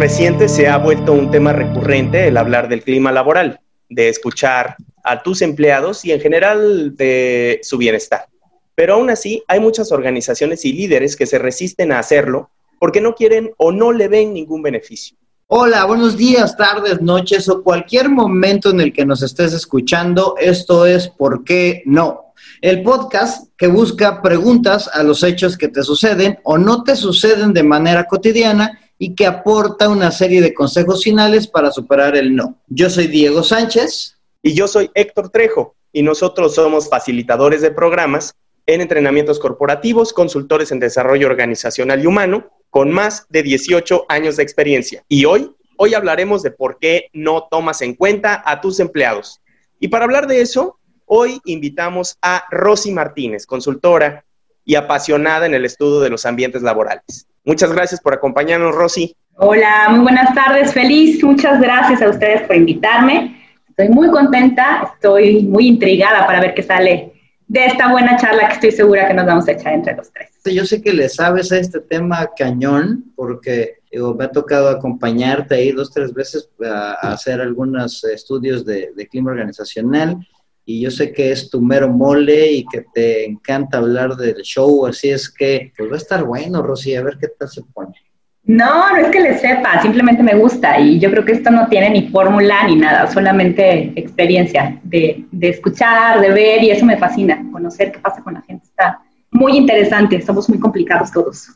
Recientes se ha vuelto un tema recurrente el hablar del clima laboral, de escuchar a tus empleados y en general de su bienestar. Pero aún así hay muchas organizaciones y líderes que se resisten a hacerlo porque no quieren o no le ven ningún beneficio. Hola, buenos días, tardes, noches o cualquier momento en el que nos estés escuchando. Esto es ¿Por qué no? El podcast que busca preguntas a los hechos que te suceden o no te suceden de manera cotidiana y que aporta una serie de consejos finales para superar el no. Yo soy Diego Sánchez. Y yo soy Héctor Trejo y nosotros somos facilitadores de programas en entrenamientos corporativos, consultores en desarrollo organizacional y humano con más de 18 años de experiencia. Y hoy, hoy hablaremos de por qué no tomas en cuenta a tus empleados. Y para hablar de eso, hoy invitamos a Rosy Martínez, consultora y apasionada en el estudio de los ambientes laborales. Muchas gracias por acompañarnos, Rosy. Hola, muy buenas tardes, feliz. Muchas gracias a ustedes por invitarme. Estoy muy contenta, estoy muy intrigada para ver qué sale de esta buena charla que estoy segura que nos vamos a echar entre los tres. Yo sé que le sabes a este tema cañón, porque me ha tocado acompañarte ahí dos, tres veces a, hacer algunos estudios de, clima organizacional y yo sé que es tu mero mole y que te encanta hablar del show, así es que pues va a estar bueno, Rosy, a ver qué tal se pone. No, no es que le sepa, simplemente me gusta y yo creo que esto no tiene ni fórmula ni nada, solamente experiencia de, de, escuchar, de ver y eso me fascina, conocer qué pasa con la gente. Está muy interesante, somos muy complicados todos.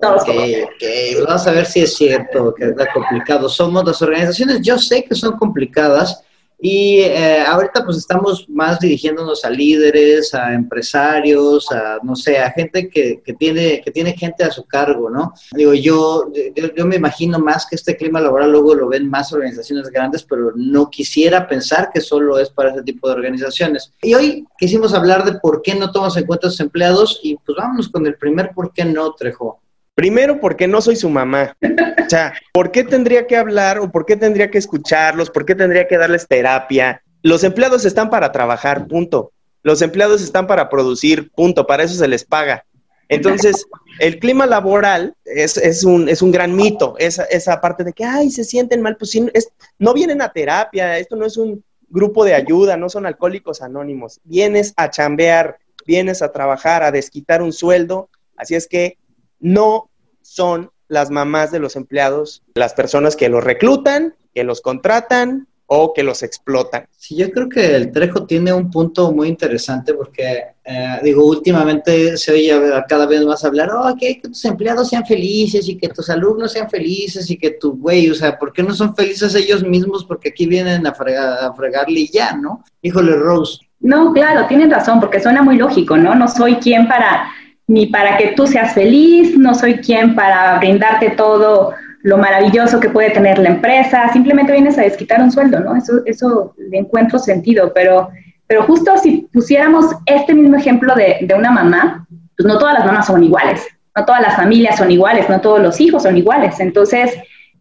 Todos. Ok, ok, vamos a ver si es cierto que está complicado. Somos las organizaciones, yo sé que son complicadas, y eh, ahorita pues estamos más dirigiéndonos a líderes, a empresarios, a no sé, a gente que, que tiene, que tiene gente a su cargo, ¿no? Digo, yo, yo, me imagino más que este clima laboral luego lo ven más organizaciones grandes, pero no quisiera pensar que solo es para ese tipo de organizaciones. Y hoy quisimos hablar de por qué no tomas en cuenta a sus empleados y pues vámonos con el primer por qué no, Trejo. Primero, porque no soy su mamá. O sea, ¿por qué tendría que hablar o por qué tendría que escucharlos? ¿Por qué tendría que darles terapia? Los empleados están para trabajar, punto. Los empleados están para producir, punto. Para eso se les paga. Entonces, el clima laboral es, un, es un gran mito. Esa, esa parte de que, ay, se sienten mal, pues es, no vienen a terapia. Esto no es un grupo de ayuda, no son alcohólicos anónimos. Vienes a chambear, vienes a trabajar, a desquitar un sueldo. Así es que no son las mamás de los empleados, las personas que los reclutan, que los contratan o que los explotan. Sí, yo creo que el Trejo tiene un punto muy interesante porque, eh, digo, últimamente se oye cada vez más hablar, oh, que, que, tus empleados sean felices y que tus alumnos sean felices y que tu güey, o sea, ¿por qué no son felices ellos mismos? Porque aquí vienen a, a fregarle y ya, ¿no? Híjole, Rose. No, claro, tienen razón, porque suena muy lógico, ¿no? No soy quien para ni para que tú seas feliz, no soy quien para brindarte todo lo maravilloso que puede tener la empresa, simplemente vienes a desquitar un sueldo, ¿no? Eso, eso le encuentro sentido, pero, pero justo si pusiéramos este mismo ejemplo de, de una mamá, pues no todas las mamás son iguales, no todas las familias son iguales, no todos los hijos son iguales, entonces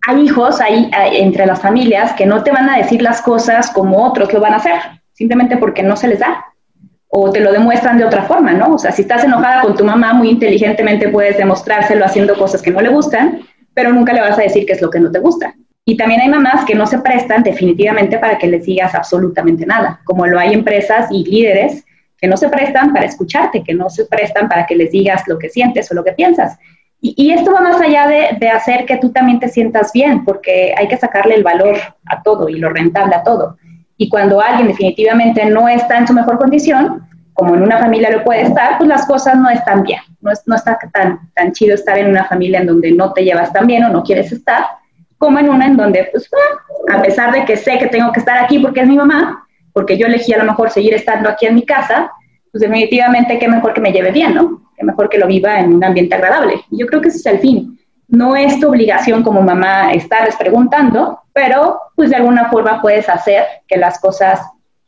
hay hijos ahí entre las familias que no te van a decir las cosas como otros lo van a hacer, simplemente porque no se les da o te lo demuestran de otra forma, ¿no? O sea, si estás enojada con tu mamá, muy inteligentemente puedes demostrárselo haciendo cosas que no le gustan, pero nunca le vas a decir qué es lo que no te gusta. Y también hay mamás que no se prestan definitivamente para que les digas absolutamente nada, como lo hay empresas y líderes que no se prestan para escucharte, que no se prestan para que les digas lo que sientes o lo que piensas. Y, esto va más allá de, de hacer que tú también te sientas bien, porque hay que sacarle el valor a todo y lo rentable a todo. Y cuando alguien definitivamente no está en su mejor condición, como en una familia lo puede estar, pues las cosas no están bien. No, es, no está tan, tan chido estar en una familia en donde no te llevas tan bien o no quieres estar, como en una en donde, pues, a pesar de que sé que tengo que estar aquí porque es mi mamá, porque yo elegí a lo mejor seguir estando aquí en mi casa, pues definitivamente qué mejor que me lleve bien, ¿no? Qué mejor que lo viva en un ambiente agradable. Y yo creo que ese es el fin. No es tu obligación como mamá estarles preguntando, pero pues de alguna forma puedes hacer que las cosas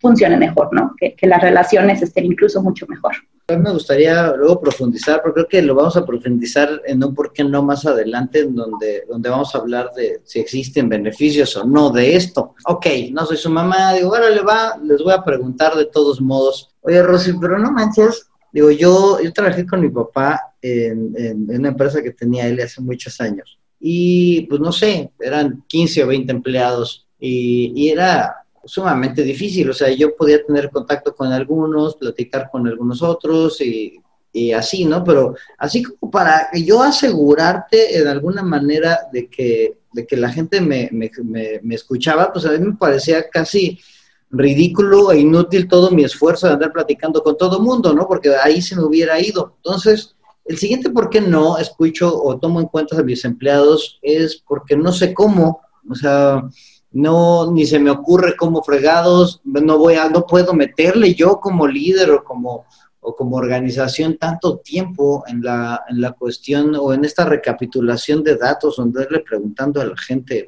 funcionen mejor, ¿no? Que, las relaciones estén incluso mucho mejor. A mí me gustaría luego profundizar, porque creo que lo vamos a profundizar en un por qué no más adelante, donde, donde vamos a hablar de si existen beneficios o no de esto. Ok, no soy su mamá, digo, bueno, le va, les voy a preguntar de todos modos. Oye, Rosy, pero no manches, digo, yo, yo trabajé con mi papá en, en, en una empresa que tenía él hace muchos años y pues no sé, eran 15 o 20 empleados y, y era sumamente difícil, o sea, yo podía tener contacto con algunos, platicar con algunos otros y, así, ¿no? Pero así como para yo asegurarte en alguna manera de que, de que la gente me, me, me, escuchaba, pues a mí me parecía casi ridículo e inútil todo mi esfuerzo de andar platicando con todo mundo, ¿no? Porque ahí se me hubiera ido. Entonces, el siguiente por qué no escucho o tomo en cuenta a mis empleados es porque no sé cómo, o sea, no, ni se me ocurre cómo fregados, no voy a, no puedo meterle yo como líder o como, o como organización tanto tiempo en la, en la cuestión o en esta recapitulación de datos, donde le preguntando a la gente,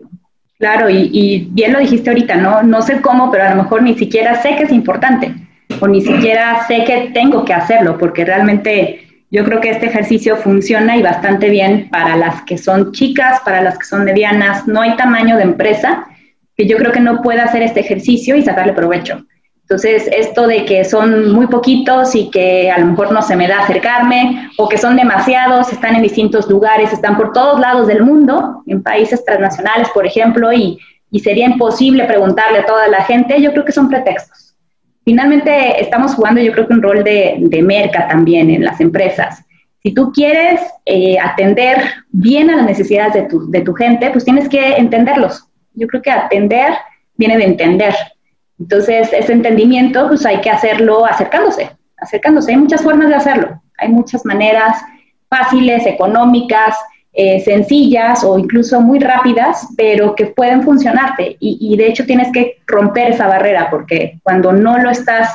Claro, y, y, bien lo dijiste ahorita, ¿no? No sé cómo, pero a lo mejor ni siquiera sé que es importante, o ni siquiera sé que tengo que hacerlo, porque realmente yo creo que este ejercicio funciona y bastante bien para las que son chicas, para las que son medianas. No hay tamaño de empresa que yo creo que no pueda hacer este ejercicio y sacarle provecho. Entonces, esto de que son muy poquitos y que a lo mejor no se me da acercarme, o que son demasiados, están en distintos lugares, están por todos lados del mundo, en países transnacionales, por ejemplo, y, y sería imposible preguntarle a toda la gente, yo creo que son pretextos. Finalmente, estamos jugando, yo creo que un rol de, de merca también en las empresas. Si tú quieres eh, atender bien a las necesidades de tu, de tu gente, pues tienes que entenderlos yo creo que atender viene de entender. Entonces, ese entendimiento, pues hay que hacerlo acercándose, acercándose. Hay muchas formas de hacerlo. Hay muchas maneras fáciles, económicas, eh, sencillas o incluso muy rápidas, pero que pueden funcionarte. Y, y, de hecho tienes que romper esa barrera, porque cuando no lo estás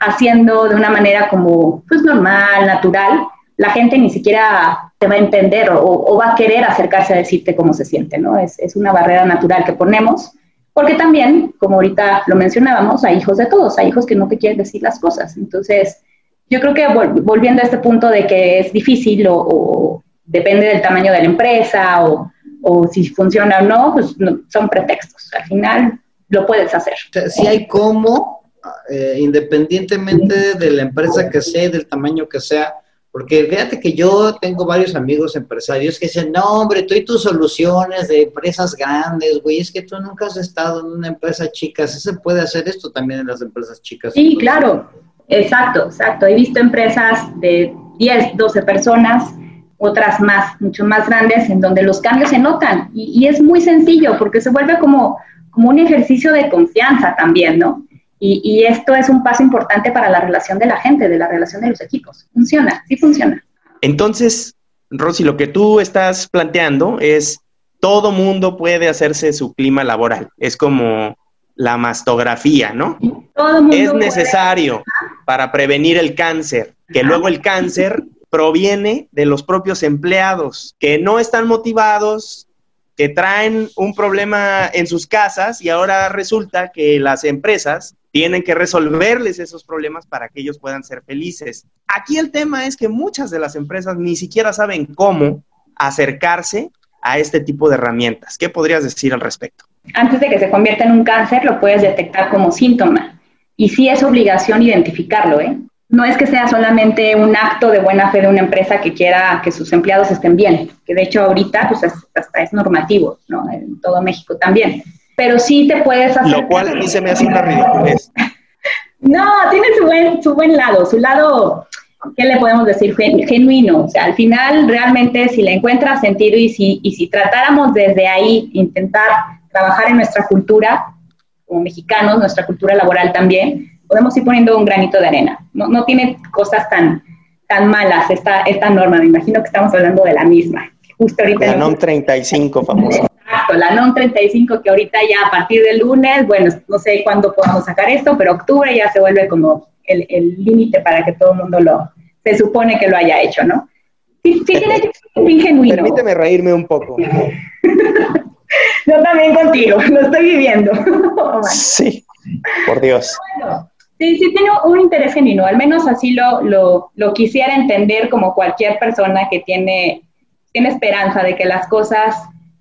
haciendo de una manera como pues normal, natural, la gente ni siquiera va a entender o, va a querer acercarse a decirte cómo se siente, ¿no? Es, es, una barrera natural que ponemos, porque también, como ahorita lo mencionábamos, hay hijos de todos, hay hijos que no te quieren decir las cosas. Entonces, yo creo que volviendo a este punto de que es difícil o, depende del tamaño de la empresa o, o si funciona o no, pues son pretextos. Al final lo puedes hacer. Si hay cómo, eh, independientemente de la empresa que sea y del tamaño que sea, porque fíjate que yo tengo varios amigos empresarios que dicen, no, hombre, tú y tus soluciones de empresas grandes, güey, es que tú nunca has estado en una empresa chica, ¿sí se puede hacer esto también en las empresas chicas? Sí, claro, exacto, exacto. He visto empresas de 10, 12 personas, otras más, mucho más grandes, en donde los cambios se notan. Y, y es muy sencillo, porque se vuelve como, como un ejercicio de confianza también, ¿no? Y, esto es un paso importante para la relación de la gente, de la relación de los equipos. Funciona, sí funciona. Entonces, Rosy, lo que tú estás planteando es todo mundo puede hacerse su clima laboral. Es como la mastografía, ¿no? es necesario para prevenir el cáncer, que luego el cáncer proviene de los propios empleados, que no están motivados, que traen un problema en sus casas y ahora resulta que las empresas tienen que resolverles esos problemas para que ellos puedan ser felices. Aquí el tema es que muchas de las empresas ni siquiera saben cómo acercarse a este tipo de herramientas. ¿Qué podrías decir al respecto? Antes de que se convierta en un cáncer, lo puedes detectar como síntoma. Y sí es obligación identificarlo, ¿eh? No es que sea solamente un acto de buena fe de una empresa que quiera que sus empleados estén bien, que de hecho ahorita pues hasta es normativo, ¿no? En todo México también pero sí te puedes hacer. Lo cual a mí se me hace una ridiculez. no, tiene su buen, su buen lado, su lado, ¿qué le podemos decir? Genuino. O sea, al final, realmente, si le encuentras sentido y si, y si tratáramos desde ahí, intentar trabajar en nuestra cultura, como mexicanos, nuestra cultura laboral también, podemos ir poniendo un granito de arena. No, no tiene cosas tan, tan malas esta, esta norma. Me imagino que estamos hablando de la misma. Justo ahorita. La NOM 35, famosa. Exacto, la NOM 35 que ahorita ya a partir del lunes, bueno, no sé cuándo podamos sacar esto, pero octubre ya se vuelve como el límite para que todo el mundo lo, se supone que lo haya hecho, ¿no? Sí, sí tiene un genuino. Permíteme reírme un poco. Yo también contigo, lo estoy viviendo. sí, por Dios. Sí, sí tiene un interés genuino, al menos así lo, lo, lo quisiera entender como cualquier persona que tiene, tiene esperanza de que las cosas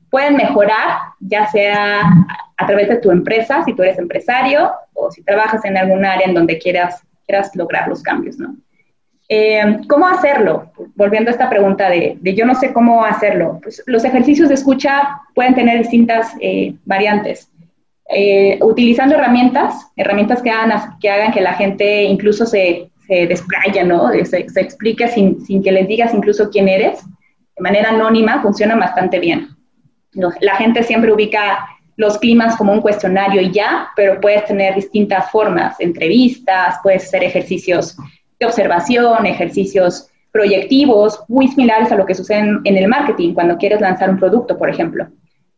pueden mejorar, ya sea a través de tu empresa, si tú eres empresario, o si trabajas en algún área en donde quieras, quieras lograr los cambios, ¿no? Eh, ¿Cómo hacerlo? Volviendo a esta pregunta de, yo no sé cómo hacerlo. Pues los ejercicios de escucha pueden tener distintas eh, variantes. Eh, utilizando herramientas, herramientas que hagan, que hagan que la gente incluso se, se desplaya, ¿no? Se, se explique sin, sin, que les digas incluso quién eres, de manera anónima, funciona bastante bien. La gente siempre ubica los climas como un cuestionario y ya, pero puedes tener distintas formas, entrevistas, puedes hacer ejercicios de observación, ejercicios proyectivos, muy similares a lo que sucede en, el marketing cuando quieres lanzar un producto, por ejemplo.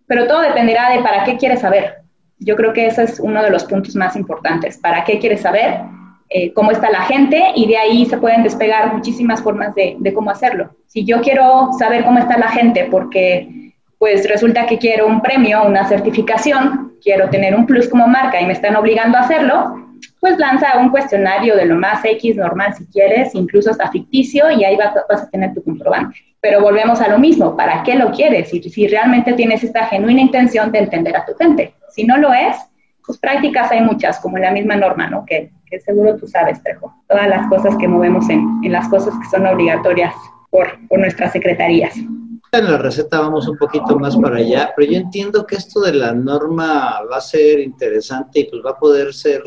Pero todo dependerá de para qué quieres saber. Yo creo que ese es uno de los puntos más importantes. ¿Para qué quieres saber? Eh, cómo está la gente y de ahí se pueden despegar muchísimas formas de, cómo hacerlo. Si yo quiero saber cómo está la gente porque pues resulta que quiero un premio, una certificación, quiero tener un plus como marca y me están obligando a hacerlo, pues lanza un cuestionario de lo más X normal si quieres, incluso hasta ficticio, y ahí vas, a tener tu comprobante. Pero volvemos a lo mismo, ¿para qué lo quieres? Si, si realmente tienes esta genuina intención de entender a tu gente. Si no lo es, pues prácticas hay muchas, como la misma norma, ¿no? Que, que seguro tú sabes, Trejo. Todas las cosas que movemos en, en las cosas que son obligatorias por, por nuestras secretarías en la receta vamos un poquito más para allá, pero yo entiendo que esto de la norma va a ser interesante y pues va a poder ser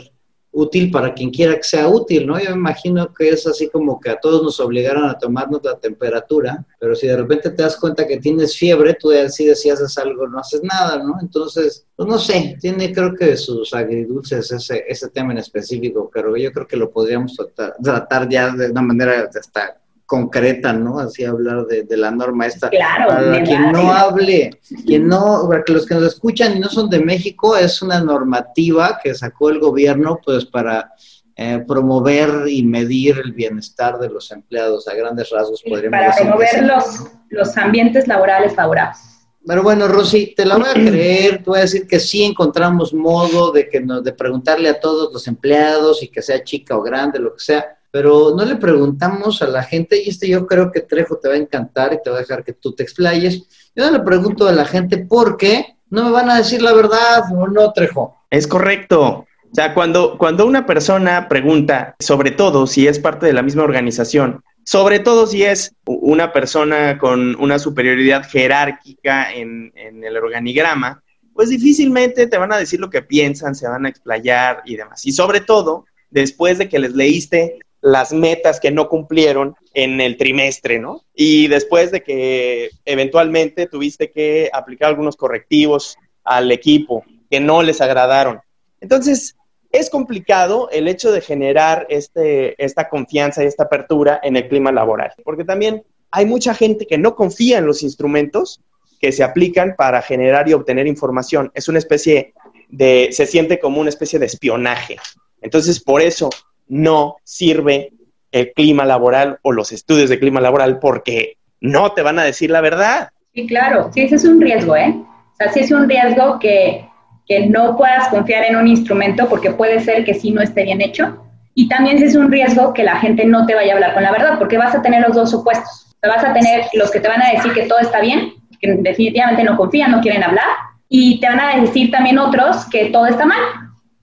útil para quien quiera que sea útil, ¿no? Yo me imagino que es así como que a todos nos obligaron a tomarnos la temperatura, pero si de repente te das cuenta que tienes fiebre, tú decides si haces algo no haces nada, ¿no? Entonces, pues no sé, tiene creo que sus agridulces ese, ese tema en específico, pero yo creo que lo podríamos tratar, tratar ya de una manera hasta concreta, ¿no? Así hablar de, la norma esta. Claro, para quien no hable, quien no, para que los que nos escuchan y no son de México, es una normativa que sacó el gobierno, pues, para eh, promover y medir el bienestar de los empleados a grandes rasgos, podríamos Para promover los, los ambientes laborales favorables. Pero bueno, Rosy, te la voy a creer, te voy a decir que sí encontramos modo de que nos, de preguntarle a todos los empleados y que sea chica o grande, lo que sea, pero no le preguntamos a la gente, y este yo creo que Trejo te va a encantar y te va a dejar que tú te explayes. Yo no le pregunto a la gente por qué no me van a decir la verdad o no, Trejo. Es correcto. O sea, cuando, cuando una persona pregunta, sobre todo si es parte de la misma organización, sobre todo si es una persona con una superioridad jerárquica en, en el organigrama, pues difícilmente te van a decir lo que piensan, se van a explayar y demás. Y sobre todo, después de que les leíste las metas que no cumplieron en el trimestre, ¿no? Y después de que eventualmente tuviste que aplicar algunos correctivos al equipo que no les agradaron. Entonces, es complicado el hecho de generar este, esta confianza y esta apertura en el clima laboral, porque también hay mucha gente que no confía en los instrumentos que se aplican para generar y obtener información. Es una especie de, se siente como una especie de espionaje. Entonces, por eso no sirve el clima laboral o los estudios de clima laboral porque no te van a decir la verdad. Sí, claro, sí, ese es un riesgo, ¿eh? O sea, sí es un riesgo que, que no puedas confiar en un instrumento porque puede ser que sí no esté bien hecho. Y también es un riesgo que la gente no te vaya a hablar con la verdad, porque vas a tener los dos opuestos. O vas a tener los que te van a decir que todo está bien, que definitivamente no confían, no quieren hablar, y te van a decir también otros que todo está mal,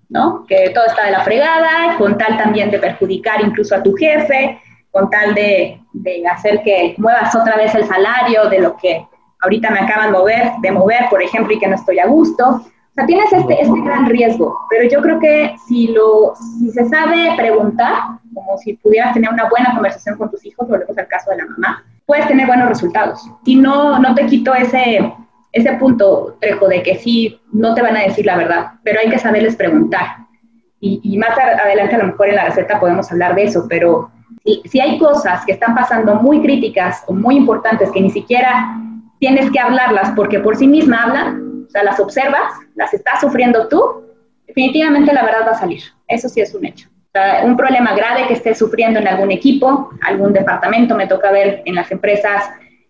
¿no? Que todo está de la fregada, con tal también de perjudicar incluso a tu jefe, con tal de, hacer que muevas otra vez el salario de lo que ahorita me acaban de mover, de mover, por ejemplo, y que no estoy a gusto. O sea, tienes este, este gran riesgo, pero yo creo que si, lo, si se sabe preguntar, como si pudieras tener una buena conversación con tus hijos, volvemos al caso de la mamá, puedes tener buenos resultados. Y no, no te quito ese, ese punto, Trejo, de que sí, no te van a decir la verdad, pero hay que saberles preguntar. Y, más adelante a lo mejor en la receta podemos hablar de eso, pero si, si, hay cosas que están pasando muy críticas o muy importantes que ni siquiera tienes que hablarlas porque por sí misma hablan, o sea, las observas, las estás sufriendo tú, definitivamente la verdad va a salir. Eso sí es un hecho. O sea, un problema grave que estés sufriendo en algún equipo, algún departamento, me toca ver en las empresas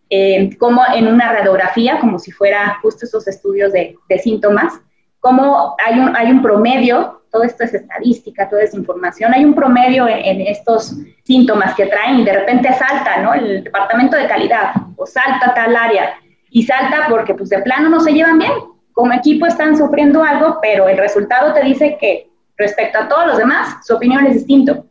eh, como en una radiografía, como si fuera justo esos estudios de, síntomas, como hay un, hay un promedio, todo esto es estadística, toda esa información, hay un promedio en, estos síntomas que traen y de repente salta, ¿no? El departamento de calidad o salta tal área y salta porque pues de plano no se llevan bien. Como equipo están sufriendo algo, pero el resultado te dice que respecto a todos los demás, su opinión es distinto.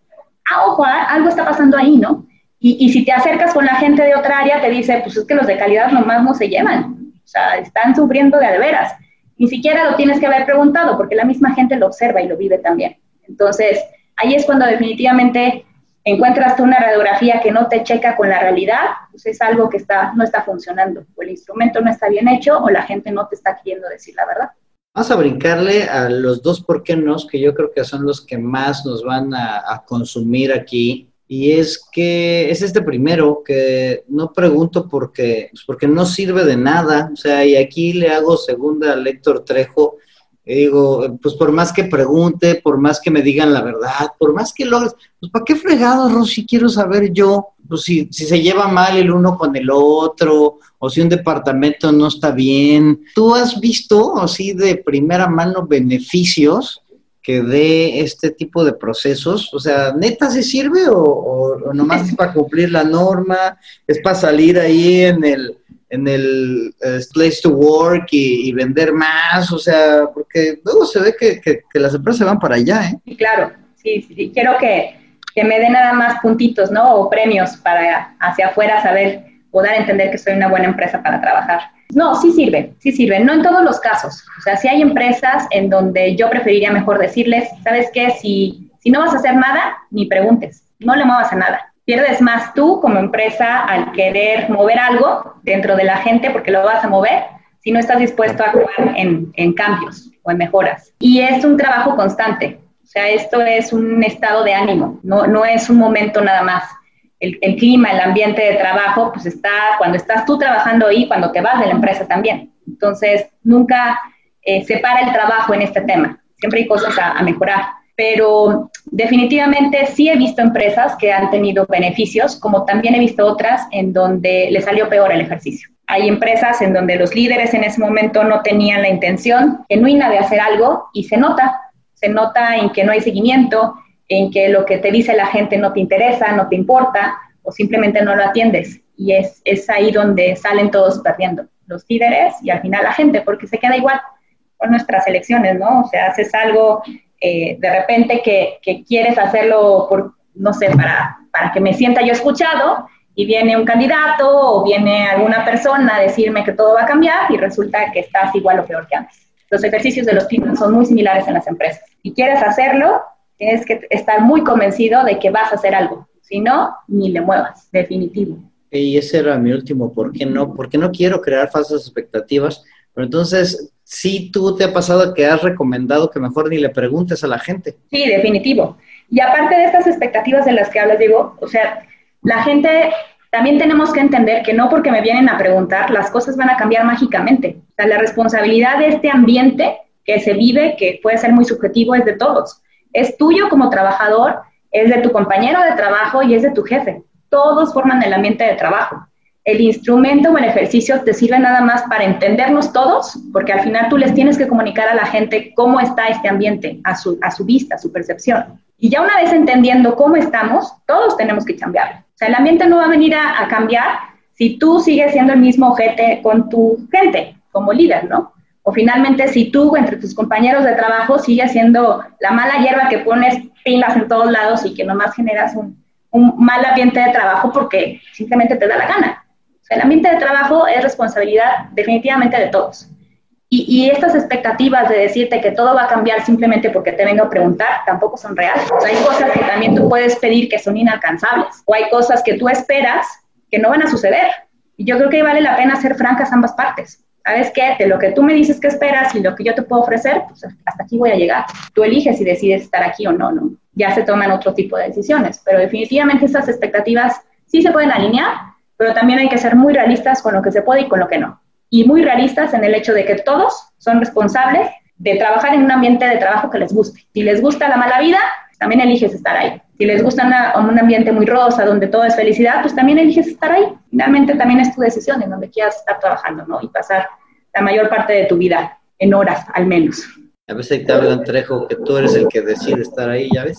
Ah, ojo, algo está pasando ahí, ¿no? Y, si te acercas con la gente de otra área, te dice, pues es que los de calidad nomás no se llevan, o sea, están sufriendo de veras. Ni siquiera lo tienes que haber preguntado, porque la misma gente lo observa y lo vive también. Entonces, ahí es cuando definitivamente encuentras una radiografía que no te checa con la realidad, pues es algo que está, no está funcionando, o el instrumento no está bien hecho, o la gente no te está queriendo decir la verdad. Vamos a brincarle a los dos por qué no, que yo creo que son los que más nos van a, consumir aquí. Y es que es este primero que no pregunto porque, pues porque no sirve de nada. O sea, y aquí le hago segunda a Héctor Trejo. Y digo, pues por más que pregunte, por más que me digan la verdad, por más que lo pues ¿para qué fregado, Rosy? Quiero saber yo, pues si, si se lleva mal el uno con el otro, o si un departamento no está bien. ¿Tú has visto así de primera mano beneficios que dé este tipo de procesos? O sea, ¿neta se sirve o, nomás es para cumplir la norma? ¿Es para salir ahí en el, en el eh, place to work y, vender más? O sea, porque luego se ve que, que, las empresas se van para allá, ¿eh? Claro, sí, sí. Quiero que, que me den nada más puntitos, ¿no? O premios para hacia afuera saber o dar a entender que soy una buena empresa para trabajar. No, sí sirve, sí sirve, no en todos los casos. O sea, si hay empresas en donde yo preferiría mejor decirles, ¿sabes qué? Si, si no vas a hacer nada, ni preguntes, no le muevas a nada. Pierdes más tú como empresa al querer mover algo dentro de la gente porque lo vas a mover si no estás dispuesto a jugar en, en cambios o en mejoras. Y es un trabajo constante. O sea, esto es un estado de ánimo, no, no es un momento nada más el, clima, el ambiente de trabajo, pues está cuando estás tú trabajando ahí, cuando te vas de la empresa también. Entonces, nunca eh, se para el trabajo en este tema. Siempre hay cosas a, mejorar. Pero definitivamente sí he visto empresas que han tenido beneficios, como también he visto otras en donde le salió peor el ejercicio. Hay empresas en donde los líderes en ese momento no tenían la intención genuina de hacer algo y se nota, se nota en que no hay seguimiento, en que lo que te dice la gente no te interesa, no te importa o simplemente no lo atiendes. Y es, es ahí donde salen todos perdiendo, los líderes y al final la gente, porque se queda igual con nuestras elecciones, ¿no? O sea, haces algo eh, de repente que, quieres hacerlo por, no sé, para, para que me sienta yo escuchado y viene un candidato o viene alguna persona a decirme que todo va a cambiar y resulta que estás igual o peor que antes. Los ejercicios de los clientes son muy similares en las empresas. Y quieres hacerlo, tienes que estar muy convencido de que vas a hacer algo. Si no, ni le muevas, definitivo. Y ese era mi último, ¿por qué no? Porque no quiero crear falsas expectativas. Pero entonces, sí, tú te ha pasado que has recomendado que mejor ni le preguntes a la gente. Sí, definitivo. Y aparte de estas expectativas de las que hablas, digo, o sea, la gente también tenemos que entender que no porque me vienen a preguntar, las cosas van a cambiar mágicamente. O sea, la responsabilidad de este ambiente que se vive, que puede ser muy subjetivo, es de todos. Es tuyo como trabajador, es de tu compañero de trabajo y es de tu jefe. Todos forman el ambiente de trabajo. El instrumento o el ejercicio te sirve nada más para entendernos todos, porque al final tú les tienes que comunicar a la gente cómo está este ambiente, a su, a su vista, a su percepción. Y ya una vez entendiendo cómo estamos, todos tenemos que cambiar. O sea, el ambiente no va a venir a, a cambiar si tú sigues siendo el mismo ojete con tu gente como líder, ¿no? O finalmente, si tú entre tus compañeros de trabajo sigues siendo la mala hierba que pones pilas en todos lados y que nomás generas un, mal ambiente de trabajo porque simplemente te da la gana. O sea, el ambiente de trabajo es responsabilidad definitivamente de todos. Y, y, estas expectativas de decirte que todo va a cambiar simplemente porque te vengo a preguntar tampoco son reales. O sea, hay cosas que también tú puedes pedir que son inalcanzables o hay cosas que tú esperas que no van a suceder. Y yo creo que vale la pena ser francas ambas partes. ¿Sabes qué? De lo que tú me dices que esperas y lo que yo te puedo ofrecer, pues hasta aquí voy a llegar. Tú eliges si decides estar aquí o no, ¿no? Ya se toman otro tipo de decisiones, pero definitivamente esas expectativas sí se pueden alinear, pero también hay que ser muy realistas con lo que se puede y con lo que no. Y muy realistas en el hecho de que todos son responsables de trabajar en un ambiente de trabajo que les guste. Si les gusta la mala vida, también eliges estar ahí. Si les gusta un ambiente muy rosa, donde todo es felicidad, pues también eliges estar ahí. Finalmente también es tu decisión en donde quieras estar trabajando, ¿no? Y pasar la mayor parte de tu vida, en horas al menos. A veces te hablan, Trejo, que tú eres el que decide estar ahí, ¿ya ves?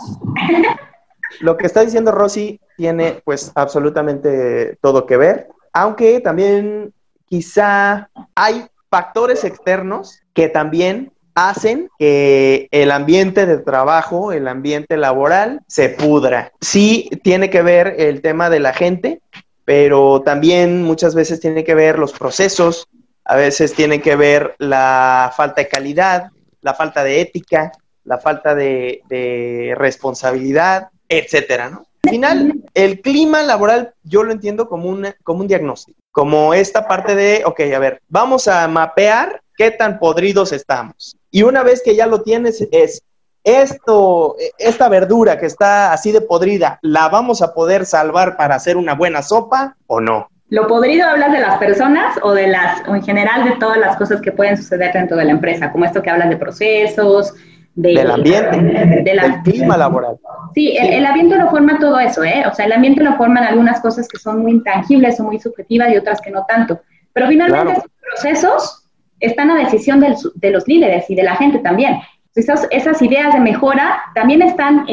Lo que está diciendo Rosy tiene pues absolutamente todo que ver, aunque también quizá hay factores externos que también hacen que el ambiente de trabajo, el ambiente laboral se pudra. Sí tiene que ver el tema de la gente, pero también muchas veces tiene que ver los procesos, a veces tiene que ver la falta de calidad, la falta de ética, la falta de, responsabilidad, etcétera. Al final, el clima laboral yo lo entiendo como un, como un diagnóstico, como esta parte de, ok, a ver, vamos a mapear qué tan podridos estamos. Y una vez que ya lo tienes, es esto, esta verdura que está así de podrida, ¿la vamos a poder salvar para hacer una buena sopa o no? Lo podrido hablas de las personas o de las, o en general de todas las cosas que pueden suceder dentro de la empresa, como esto que hablas de procesos, del ambiente, del clima laboral. Sí, el, ambiente lo forma todo eso, ¿eh? O sea, el ambiente lo forman algunas cosas que son muy intangibles o muy subjetivas y otras que no tanto. Pero finalmente esos procesos están a decisión de los líderes y de la gente también. Esas, ideas de mejora también están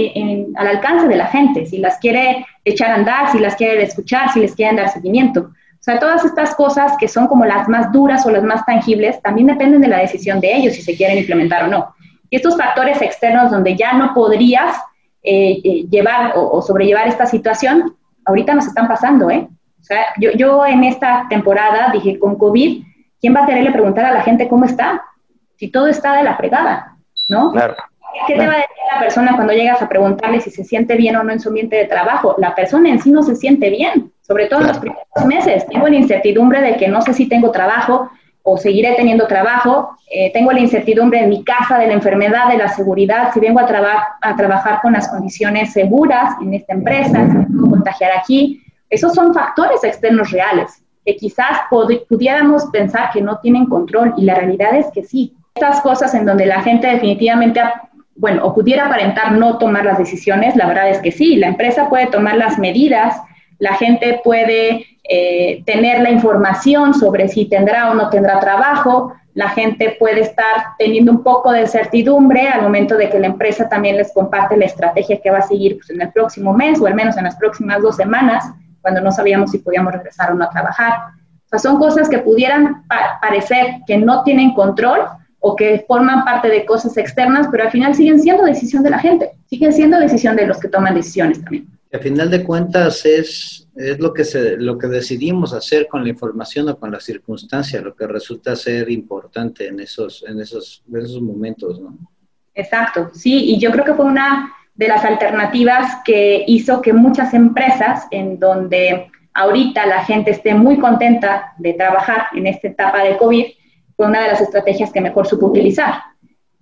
al alcance de la gente, si las quiere echar a andar, si las quiere escuchar, si les quieren dar seguimiento. O sea, todas estas cosas que son como las más duras o las más tangibles, también dependen de la decisión de ellos si se quieren implementar o no. Y estos factores externos donde ya no podrías eh, eh, llevar o, sobrellevar esta situación, ahorita nos están pasando, ¿eh? O sea, yo, yo en esta temporada dije, con COVID, ¿quién va a quererle preguntar a la gente cómo está? Si todo está de la fregada, ¿no? Claro. ¿Qué te va a decir la persona cuando llegas a preguntarle si se siente bien o no en su ambiente de trabajo? La persona en sí no se siente bien, sobre todo en los primeros meses. Tengo la incertidumbre de que no sé si tengo trabajo o seguiré teniendo trabajo. Eh, tengo la incertidumbre en mi casa de la enfermedad, de la seguridad, si vengo a, a trabajar con las condiciones seguras en esta empresa, si me puedo contagiar aquí. Esos son factores externos reales que quizás pudiéramos pensar que no tienen control y la realidad es que sí. Estas cosas en donde la gente definitivamente, bueno, o pudiera aparentar no tomar las decisiones, la verdad es que sí, la empresa puede tomar las medidas, la gente puede eh, tener la información sobre si tendrá o no tendrá trabajo, la gente puede estar teniendo un poco de certidumbre al momento de que la empresa también les comparte la estrategia que va a seguir pues, en el próximo mes o al menos en las próximas dos semanas cuando no sabíamos si podíamos regresar o no a trabajar. O sea, son cosas que pudieran parecer que no tienen control o que forman parte de cosas externas, pero al final siguen siendo decisión de la gente, siguen siendo decisión de los que toman decisiones también. Al final de cuentas es, es lo, que se, lo que decidimos hacer con la información o con la circunstancia, lo que resulta ser importante en esos, en esos, en esos momentos, ¿no? Exacto, sí, y yo creo que fue una de las alternativas que hizo que muchas empresas en donde ahorita la gente esté muy contenta de trabajar en esta etapa de COVID, fue una de las estrategias que mejor supo utilizar.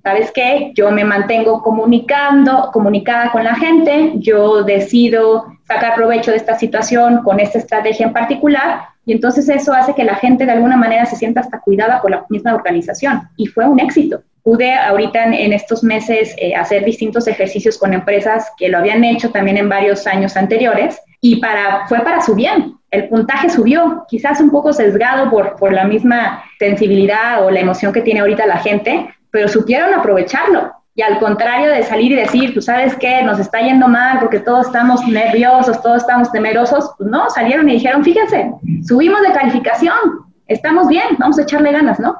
¿Sabes qué? Yo me mantengo comunicando, comunicada con la gente, yo decido sacar provecho de esta situación con esta estrategia en particular y entonces eso hace que la gente de alguna manera se sienta hasta cuidada por la misma organización y fue un éxito pude ahorita en, estos meses eh, hacer distintos ejercicios con empresas que lo habían hecho también en varios años anteriores y para, fue para su bien. El puntaje subió, quizás un poco sesgado por, por la misma sensibilidad o la emoción que tiene ahorita la gente, pero supieron aprovecharlo. Y al contrario de salir y decir, tú sabes qué, nos está yendo mal porque todos estamos nerviosos, todos estamos temerosos, pues no, salieron y dijeron, fíjense, subimos de calificación, estamos bien, vamos a echarle ganas, ¿no?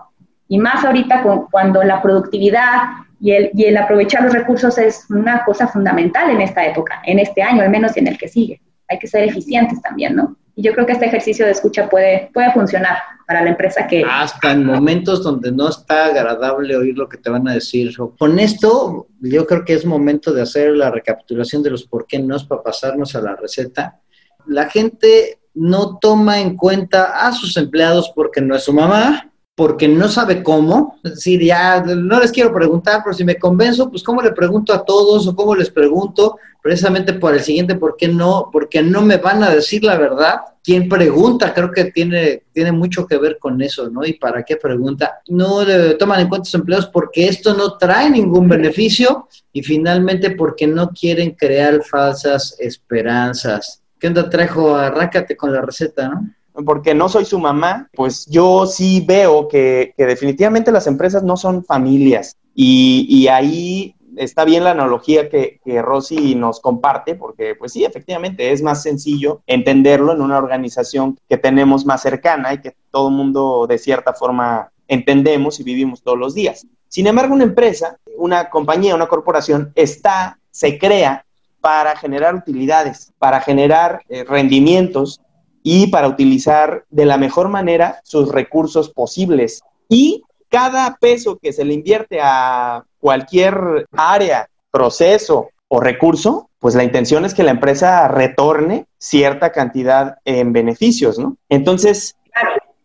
Y más ahorita con, cuando la productividad y el, y el aprovechar los recursos es una cosa fundamental en esta época, en este año al menos y en el que sigue. Hay que ser eficientes también, ¿no? Yo creo que este ejercicio de escucha puede, puede funcionar para la empresa que... Hasta en momentos donde no está agradable oír lo que te van a decir. Con esto, yo creo que es momento de hacer la recapitulación de los por qué no para pasarnos a la receta. La gente no toma en cuenta a sus empleados porque no es su mamá, porque no sabe cómo, es decir, ya no les quiero preguntar, pero si me convenzo, pues cómo le pregunto a todos o cómo les pregunto, precisamente por el siguiente, ¿por qué no? Porque no me van a decir la verdad. Quien pregunta, creo que tiene, tiene mucho que ver con eso, ¿no? ¿Y para qué pregunta? No le toman en cuenta sus empleados porque esto no trae ningún beneficio y finalmente porque no quieren crear falsas esperanzas. ¿Qué onda, Trejo? Arráncate con la receta, ¿no? Porque no soy su mamá, pues yo sí veo que, definitivamente las empresas no son familias. Y, ahí está bien la analogía que, que, Rosy nos comparte, porque pues sí, efectivamente es más sencillo entenderlo en una organización que tenemos más cercana y que todo el mundo de cierta forma entendemos y vivimos todos los días. Sin embargo, una empresa, una compañía, una corporación está, se crea para generar utilidades, para generar eh, rendimientos y para utilizar de la mejor manera sus recursos posibles. Y cada peso que se le invierte a cualquier área, proceso o recurso, pues la intención es que la empresa retorne cierta cantidad en beneficios, ¿no? Entonces,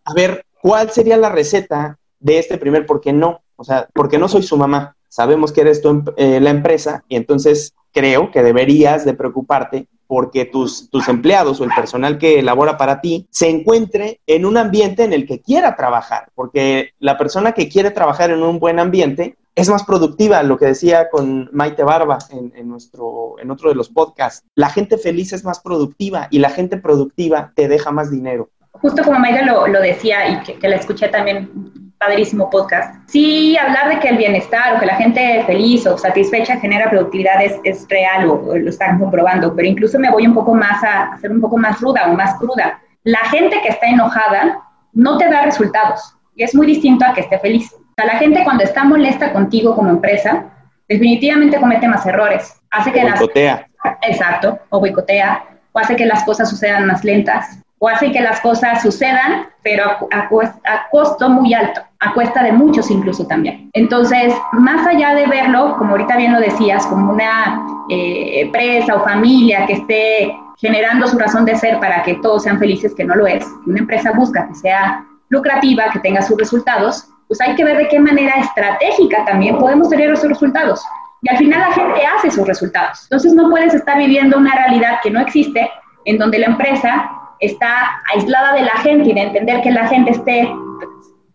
a ver, ¿cuál sería la receta de este primer por qué no? O sea, porque no soy su mamá. Sabemos que eres tú em, eh, la empresa y entonces creo que deberías de preocuparte porque tus, tus empleados o el personal que elabora para ti se encuentre en un ambiente en el que quiera trabajar, porque la persona que quiere trabajar en un buen ambiente es más productiva, lo que decía con Maite Barba en, nuestro, en otro de los podcasts. La gente feliz es más productiva y la gente productiva te deja más dinero. Justo como Maite lo, lo decía y que, que la escuché también padrísimo podcast. Sí, hablar de que el bienestar o que la gente feliz o satisfecha genera productividad es, es real o, lo están comprobando, pero incluso me voy un poco más a, a ser un poco más ruda o más cruda. La gente que está enojada no te da resultados y es muy distinto a que esté feliz. O sea, la gente cuando está molesta contigo como empresa, definitivamente comete más errores. Hace que boicotea. Las, exacto, o boicotea, o hace que las cosas sucedan más lentas, o hace que las cosas sucedan, pero a, a, costo muy alto, a cuesta de muchos incluso también. Entonces, más allá de verlo, como ahorita bien lo decías, como una eh, empresa o familia que esté generando su razón de ser para que todos sean felices, que no lo es, una empresa busca que sea lucrativa, que tenga sus resultados, pues hay que ver de qué manera estratégica también podemos tener esos resultados. Y al final la gente hace sus resultados. Entonces no puedes estar viviendo una realidad que no existe, en donde la empresa está aislada de la gente y de entender que la gente esté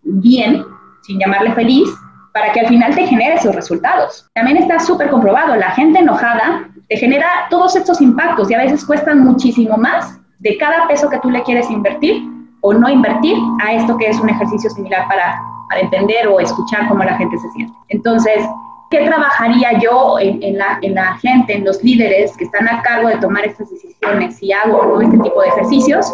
bien, sin llamarle feliz, para que al final te genere esos resultados. También está súper comprobado, la gente enojada te genera todos estos impactos y a veces cuestan muchísimo más de cada peso que tú le quieres invertir o no invertir a esto que es un ejercicio similar para, para entender o escuchar cómo la gente se siente. Entonces, ¿Qué trabajaría yo en, la, en, la, gente, en los líderes que están a cargo de tomar estas decisiones si hago este tipo de ejercicios?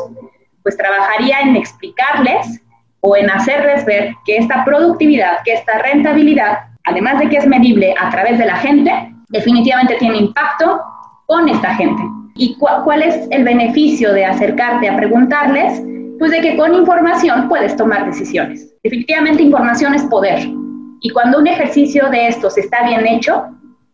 Pues trabajaría en explicarles o en hacerles ver que esta productividad, que esta rentabilidad, además de que es medible a través de la gente, definitivamente tiene impacto con esta gente. ¿Y cuál es el beneficio de acercarte a preguntarles? Pues de que con información puedes tomar decisiones. Definitivamente información es poder. Y cuando un ejercicio de estos está bien hecho,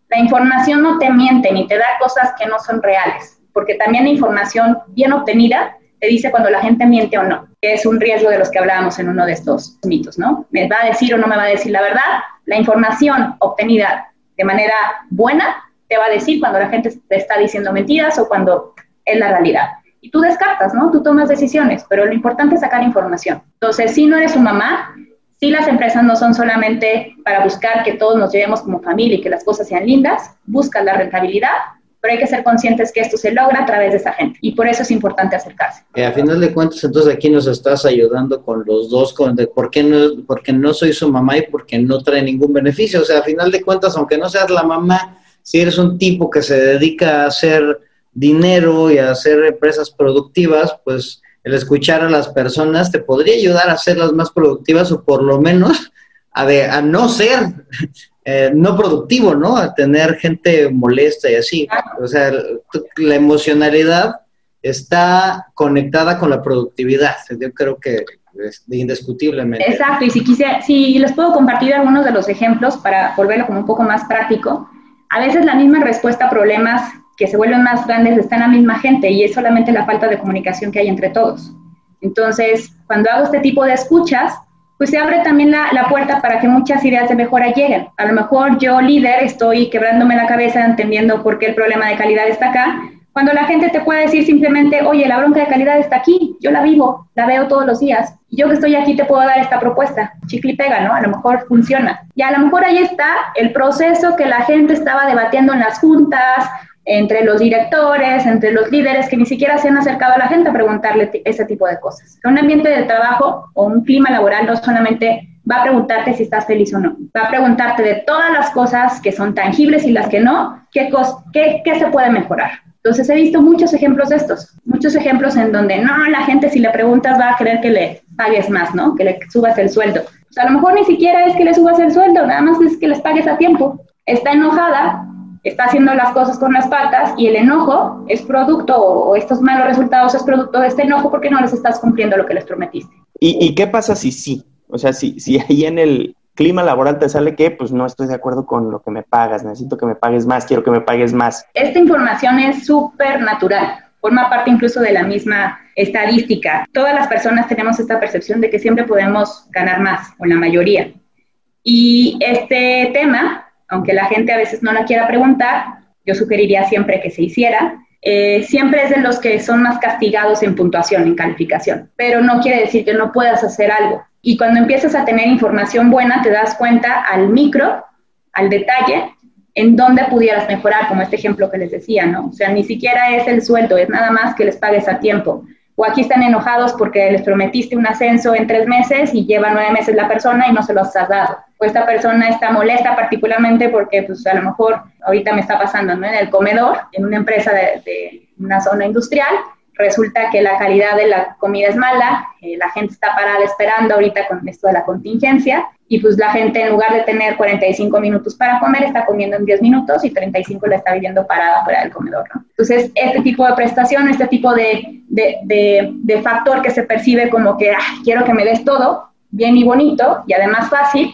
la información no te miente ni te da cosas que no son reales, porque también la información bien obtenida te dice cuando la gente miente o no, que es un riesgo de los que hablábamos en uno de estos mitos, ¿no? ¿Me va a decir o no me va a decir la verdad? La información obtenida de manera buena te va a decir cuando la gente te está diciendo mentiras o cuando es la realidad. Y tú descartas, ¿no? Tú tomas decisiones, pero lo importante es sacar información. Entonces, si no eres su mamá, Sí, las empresas no son solamente para buscar que todos nos llevemos como familia y que las cosas sean lindas, buscan la rentabilidad, pero hay que ser conscientes que esto se logra a través de esa gente y por eso es importante acercarse. Eh, a final de cuentas, entonces aquí nos estás ayudando con los dos, con de por qué no, porque no soy su mamá y porque no trae ningún beneficio. O sea, a final de cuentas, aunque no seas la mamá, si eres un tipo que se dedica a hacer dinero y a hacer empresas productivas, pues el escuchar a las personas te podría ayudar a hacerlas más productivas o por lo menos a, a no ser eh, no productivo, ¿no? A tener gente molesta y así. O sea, la emocionalidad está conectada con la productividad. Yo creo que es indiscutiblemente. Exacto, y si quisiera, si les puedo compartir algunos de los ejemplos para volverlo como un poco más práctico, a veces la misma respuesta a problemas que se vuelven más grandes está en la misma gente y es solamente la falta de comunicación que hay entre todos. Entonces, cuando hago este tipo de escuchas, pues se abre también la, la, puerta para que muchas ideas de mejora lleguen. A lo mejor yo, líder, estoy quebrándome la cabeza entendiendo por qué el problema de calidad está acá, cuando la gente te puede decir simplemente, oye, la bronca de calidad está aquí, yo la vivo, la veo todos los días, yo que estoy aquí te puedo dar esta propuesta, chicle y pega, ¿no? A lo mejor funciona. Y a lo mejor ahí está el proceso que la gente estaba debatiendo en las juntas entre los directores, entre los líderes que ni siquiera se han acercado a la gente a preguntarle ese tipo de cosas. Un ambiente de trabajo o un clima laboral no solamente va a preguntarte si estás feliz o no, va a preguntarte de todas las cosas que son tangibles y las que no, qué, qué, qué se puede mejorar. Entonces he visto muchos ejemplos de estos, muchos ejemplos en donde no, la gente si le preguntas va a querer que le pagues más, ¿no? Que le subas el sueldo. pues a lo mejor ni siquiera es que le subas el sueldo, nada más es que les pagues a tiempo. Está enojada, está haciendo las cosas con las patas y el enojo es producto, o estos malos resultados es producto de este enojo porque no les estás cumpliendo lo que les prometiste. ¿Y, qué pasa si sí? O sea, si, si ahí en el clima laboral te sale que, pues no estoy de acuerdo con lo que me pagas, necesito que me pagues más, quiero que me pagues más. Esta información es súper natural, forma parte incluso de la misma estadística. Todas las personas tenemos esta percepción de que siempre podemos ganar más, o la mayoría. Y este tema aunque la gente a veces no la quiera preguntar, yo sugeriría siempre que se hiciera. Eh, siempre es de los que son más castigados en puntuación, en calificación, pero no quiere decir que no puedas hacer algo. Y cuando empiezas a tener información buena, te das cuenta al micro, al detalle, en dónde pudieras mejorar, como este ejemplo que les decía, ¿no? O sea, ni siquiera es el sueldo, es nada más que les pagues a tiempo. O aquí están enojados porque les prometiste un ascenso en tres meses y lleva nueve meses la persona y no se los has dado esta persona está molesta particularmente porque pues a lo mejor ahorita me está pasando ¿no? en el comedor, en una empresa de, una zona industrial, resulta que la calidad de la comida es mala, eh, la gente está parada esperando ahorita con esto de la contingencia y pues la gente en lugar de tener 45 minutos para comer está comiendo en 10 minutos y 35 la está viviendo parada fuera del comedor. ¿no? Entonces, este tipo de prestación, este tipo de, de, de, factor que se percibe como que quiero que me des todo, bien y bonito y además fácil,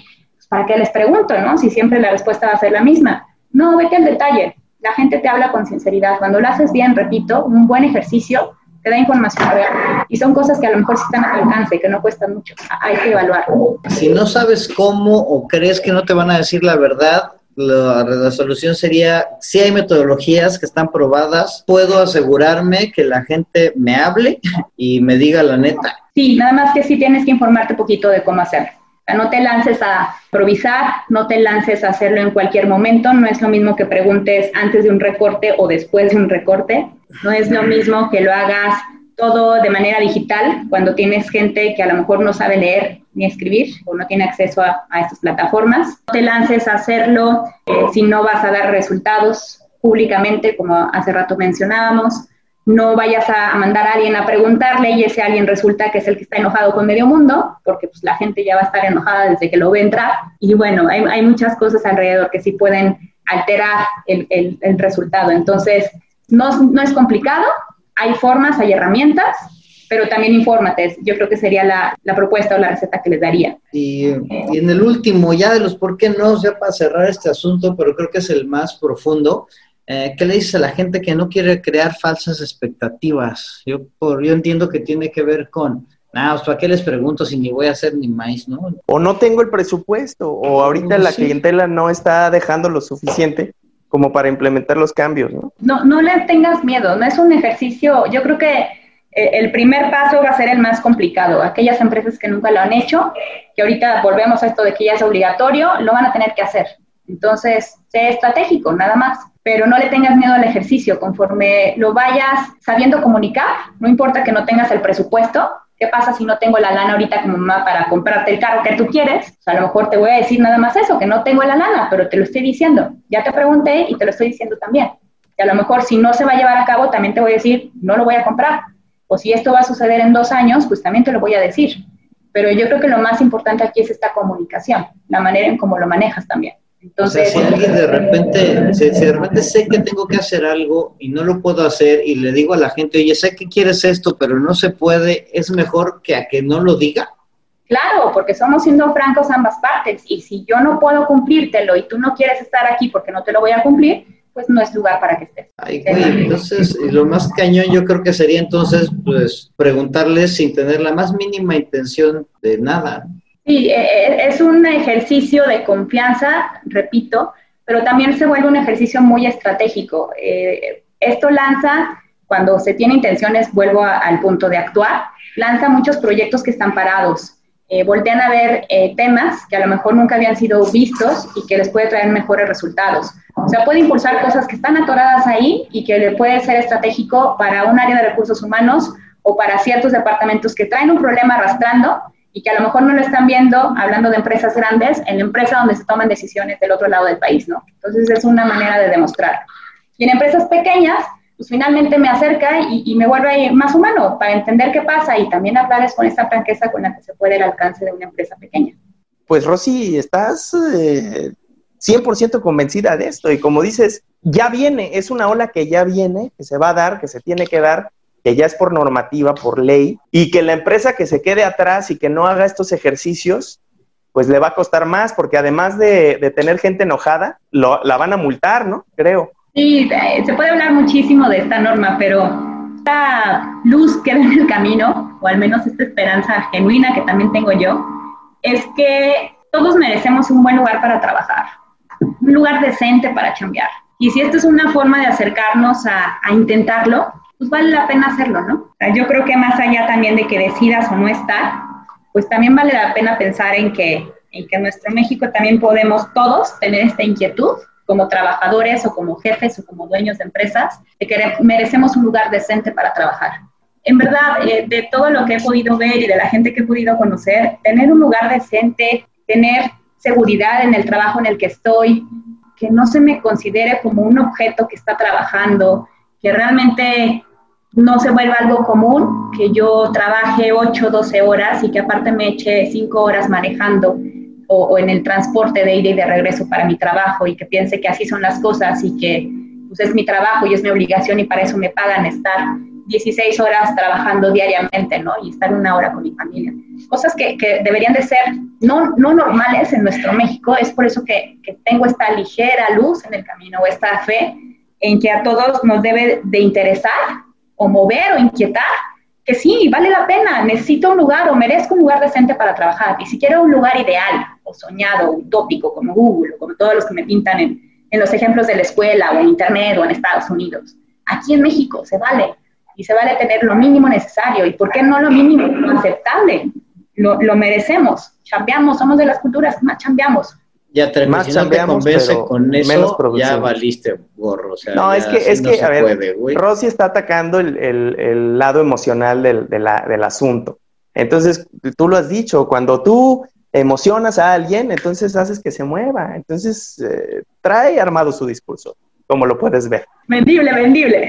¿para qué les pregunto, no? Si siempre la respuesta va a ser la misma. No, vete al detalle. La gente te habla con sinceridad. Cuando lo haces bien, repito, un buen ejercicio te da información real. Y son cosas que a lo mejor sí están al alcance, y que no cuestan mucho. Hay que evaluar. Si no sabes cómo o crees que no te van a decir la verdad, la, solución sería, si hay metodologías que están probadas, puedo asegurarme que la gente me hable y me diga la neta. Sí, nada más que sí tienes que informarte un poquito de cómo hacerlo. No te lances a improvisar, no te lances a hacerlo en cualquier momento. No es lo mismo que preguntes antes de un recorte o después de un recorte. No es lo mismo que lo hagas todo de manera digital cuando tienes gente que a lo mejor no sabe leer ni escribir o no tiene acceso a, estas plataformas. No te lances a hacerlo eh, si no vas a dar resultados públicamente, como hace rato mencionábamos no vayas a mandar a alguien a preguntarle y ese alguien resulta que es el que está enojado con medio mundo, porque pues la gente ya va a estar enojada desde que lo ve entrar. Y bueno, hay, muchas cosas alrededor que sí pueden alterar el, el, resultado. Entonces, no, no, es complicado, hay formas, hay herramientas, pero también infórmate. Yo creo que sería la, la propuesta o la receta que les daría. Y, y, en el último, ya de los por qué no, ya para cerrar este asunto, pero creo que es el más profundo, eh, ¿Qué le dices a la gente que no quiere crear falsas expectativas? Yo, por, yo entiendo que tiene que ver con, nada, pues, ¿para qué les pregunto si ni voy a hacer ni más, no? O no tengo el presupuesto, o ahorita la clientela no está dejando lo suficiente como para implementar los cambios, ¿no? No, no le tengas miedo, no es un ejercicio, yo creo que eh, el primer paso va a ser el más complicado. Aquellas empresas que nunca lo han hecho, que ahorita volvemos a esto de que ya es obligatorio, lo van a tener que hacer. Entonces, sé estratégico, nada más pero no le tengas miedo al ejercicio, conforme lo vayas sabiendo comunicar, no importa que no tengas el presupuesto, ¿qué pasa si no tengo la lana ahorita como mamá para comprarte el carro que tú quieres? a lo mejor te voy a decir nada más eso, que no tengo la lana, pero te lo estoy diciendo. Ya te pregunté y te lo estoy diciendo también. Y a lo mejor si no se va a llevar a cabo, también te voy a decir, no lo voy a comprar. O si esto va a suceder en dos años, pues también te lo voy a decir. Pero yo creo que lo más importante aquí es esta comunicación, la manera en cómo lo manejas también. Entonces, si alguien de repente, si, de repente sé que tengo que hacer algo y no lo puedo hacer y le digo a la gente, oye, sé que quieres esto, pero no se puede, es mejor que a que no lo diga. Claro, porque somos siendo francos ambas partes y si yo no puedo cumplírtelo y tú no quieres estar aquí porque no te lo voy a cumplir, pues no es lugar para que estés. Ay, entonces lo más cañón yo creo que sería entonces pues preguntarles sin tener la más mínima intención de nada. Sí, e, e, es un ejercicio de confianza, repito, pero también se vuelve un ejercicio muy estratégico. Eh, esto lanza, cuando se tiene intenciones, vuelvo al punto de actuar, lanza muchos proyectos que están parados. Eh, voltean a ver eh, temas que a lo mejor nunca habían sido vistos y que les puede traer mejores resultados. O sea, puede impulsar cosas que están atoradas ahí y que le puede ser estratégico para un área de recursos humanos o para ciertos departamentos que traen un problema arrastrando y que a lo mejor no lo están viendo, hablando de empresas grandes, en la empresa donde se toman decisiones del otro lado del país, ¿no? Entonces es una manera de demostrar. Y en empresas pequeñas, pues finalmente me acerca y, me vuelve más humano para entender qué pasa y también hablarles con esta franqueza con la que se puede el alcance de una empresa pequeña. pues Rosy, estás 100% eh, convencida de esto y como dices, ya viene, es una ola que ya viene, que se va a dar, que se tiene que dar, que ya es por normativa, por ley, y que la empresa que se quede atrás y que no haga estos ejercicios, pues le va a costar más, porque además de, tener gente enojada, la van a multar, ¿no? Creo. Sí, eh, se puede hablar muchísimo de esta norma, pero esta luz que ve en el camino, o al menos esta esperanza genuina que también tengo yo, es que todos merecemos un buen lugar para trabajar, un lugar decente para chambear. Y si esta es una forma de acercarnos a, a intentarlo, pues vale la pena hacerlo, ¿no? yo creo que más allá también de que decidas o no estar, pues también vale la pena pensar en que, en que nuestro México también podemos todos tener esta inquietud como trabajadores o como jefes o como dueños de empresas, de que merecemos un lugar decente para trabajar. En verdad, eh, de todo lo que he podido ver y de la gente que he podido conocer, tener un lugar decente, tener seguridad en el trabajo en el que estoy, que no se me considere como un objeto que está trabajando, que realmente no se vuelva algo común que yo trabaje 8, 12 horas y que aparte me eche 5 horas manejando o, en el transporte de ida y de regreso para mi trabajo y que piense que así son las cosas y que pues, es mi trabajo y es mi obligación y para eso me pagan estar 16 horas trabajando diariamente, ¿no? Y estar una hora con mi familia. Cosas que, deberían de ser no, no, normales en nuestro México. Es por eso que, que tengo esta ligera luz en el camino o esta fe en que a todos nos debe de interesar o mover o inquietar, que sí, vale la pena, necesito un lugar o merezco un lugar decente para trabajar, y si quiero un lugar ideal o soñado, utópico, como Google, o como todos los que me pintan en, en los ejemplos de la escuela o en Internet o en Estados Unidos, aquí en México se vale, y se vale tener lo mínimo necesario, y por qué no lo mínimo, lo aceptable, lo, lo merecemos, chambeamos, somos de las culturas más chambeamos, ya te, más te con eso, ya valiste gorro. O sea, no, es que, es que, a ver, Rosy está atacando el, el, el lado emocional del, del asunto. Entonces, tú lo has dicho, cuando tú emocionas a alguien, entonces haces que se mueva. Entonces, eh, trae armado su discurso, como lo puedes ver. Vendible, vendible.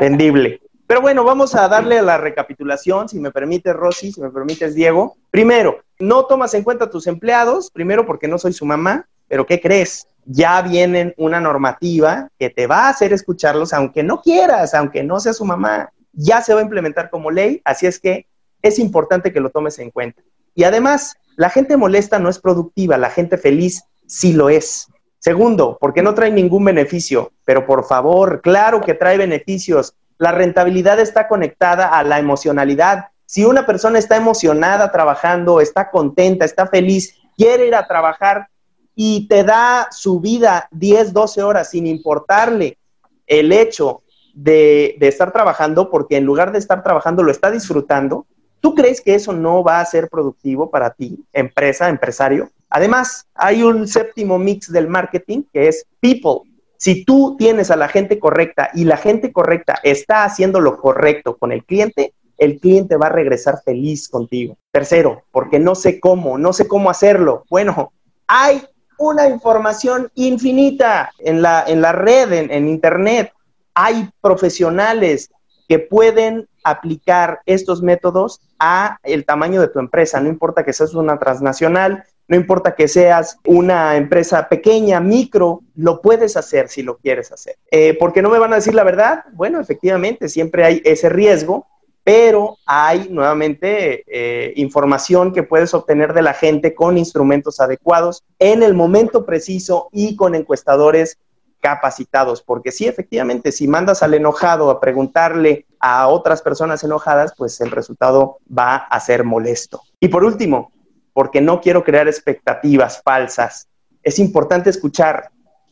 Vendible. Pero bueno, vamos a darle a la recapitulación, si me permite Rosy, si me permites Diego. Primero, no tomas en cuenta a tus empleados, primero porque no soy su mamá, pero ¿qué crees? Ya vienen una normativa que te va a hacer escucharlos, aunque no quieras, aunque no sea su mamá, ya se va a implementar como ley, así es que es importante que lo tomes en cuenta. Y además, la gente molesta no es productiva, la gente feliz sí lo es. Segundo, porque no trae ningún beneficio, pero por favor, claro que trae beneficios la rentabilidad está conectada a la emocionalidad. Si una persona está emocionada trabajando, está contenta, está feliz, quiere ir a trabajar y te da su vida 10, 12 horas sin importarle el hecho de, estar trabajando, porque en lugar de estar trabajando lo está disfrutando, ¿tú crees que eso no va a ser productivo para ti, empresa, empresario? Además, hay un séptimo mix del marketing que es people. Si tú tienes a la gente correcta y la gente correcta está haciendo lo correcto con el cliente, el cliente va a regresar feliz contigo. Tercero, porque no sé cómo, no sé cómo hacerlo. Bueno, hay una información infinita en la, en la red, en, en Internet. Hay profesionales que pueden aplicar estos métodos a el tamaño de tu empresa. No importa que seas una transnacional, no importa que seas una empresa pequeña, micro, lo puedes hacer si lo quieres hacer. Eh, ¿Por qué no me van a decir la verdad? Bueno, efectivamente, siempre hay ese riesgo, pero hay nuevamente eh, información que puedes obtener de la gente con instrumentos adecuados en el momento preciso y con encuestadores capacitados, porque sí, efectivamente, si mandas al enojado a preguntarle a otras personas enojadas, pues el resultado va a ser molesto. Y por último, porque no quiero crear expectativas falsas. Es importante escuchar.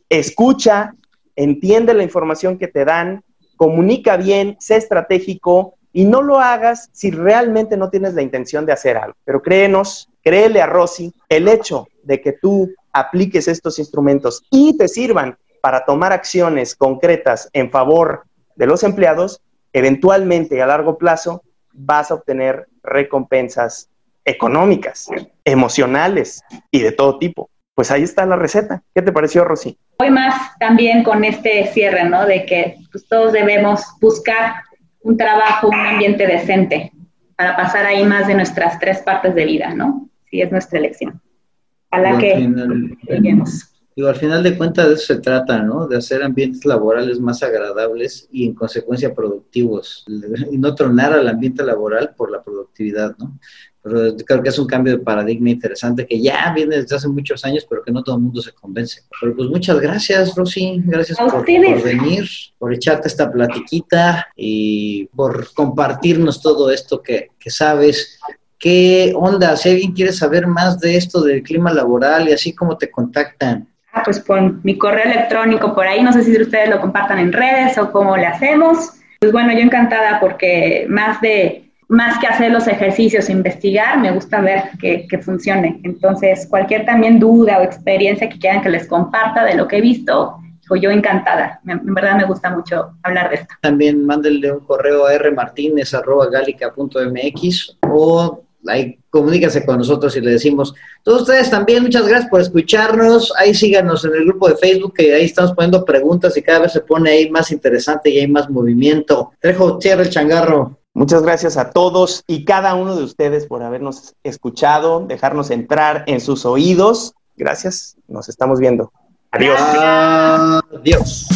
Escucha, entiende la información que te dan, comunica bien, sé estratégico y no lo hagas si realmente no tienes la intención de hacer algo. Pero créenos, créele a Rosy, el hecho de que tú apliques estos instrumentos y te sirvan para tomar acciones concretas en favor de los empleados, eventualmente a largo plazo vas a obtener recompensas económicas, emocionales y de todo tipo. Pues ahí está la receta. ¿Qué te pareció, Rosy? Hoy más también con este cierre, ¿no? De que pues, todos debemos buscar un trabajo, un ambiente decente para pasar ahí más de nuestras tres partes de vida, ¿no? Si es nuestra elección. Ojalá que lleguemos. Digo, al final de cuentas de eso se trata, ¿no? De hacer ambientes laborales más agradables y en consecuencia productivos. Y no tronar al ambiente laboral por la productividad, ¿no? Pero creo que es un cambio de paradigma interesante que ya viene desde hace muchos años, pero que no todo el mundo se convence. Pero pues muchas gracias, Rosy. Gracias por, venir, por echarte esta platiquita y por compartirnos todo esto que, que sabes. ¿Qué onda? Si alguien quiere saber más de esto del clima laboral y así como te contactan. Ah, pues pon mi correo electrónico por ahí, no sé si ustedes lo compartan en redes o cómo le hacemos. Pues bueno, yo encantada porque más de más que hacer los ejercicios, investigar, me gusta ver que, funcione. Entonces, cualquier también duda o experiencia que quieran que les comparta de lo que he visto, yo encantada. En verdad me gusta mucho hablar de esto. También mándenle un correo a rmartinez.galica.mx o ahí comuníquese con nosotros y le decimos, todos ustedes también, muchas gracias por escucharnos, ahí síganos en el grupo de Facebook, que ahí estamos poniendo preguntas y cada vez se pone ahí más interesante y hay más movimiento. Trejo, cierra el changarro. Muchas gracias a todos y cada uno de ustedes por habernos escuchado, dejarnos entrar en sus oídos. Gracias, nos estamos viendo. Adiós. Adiós.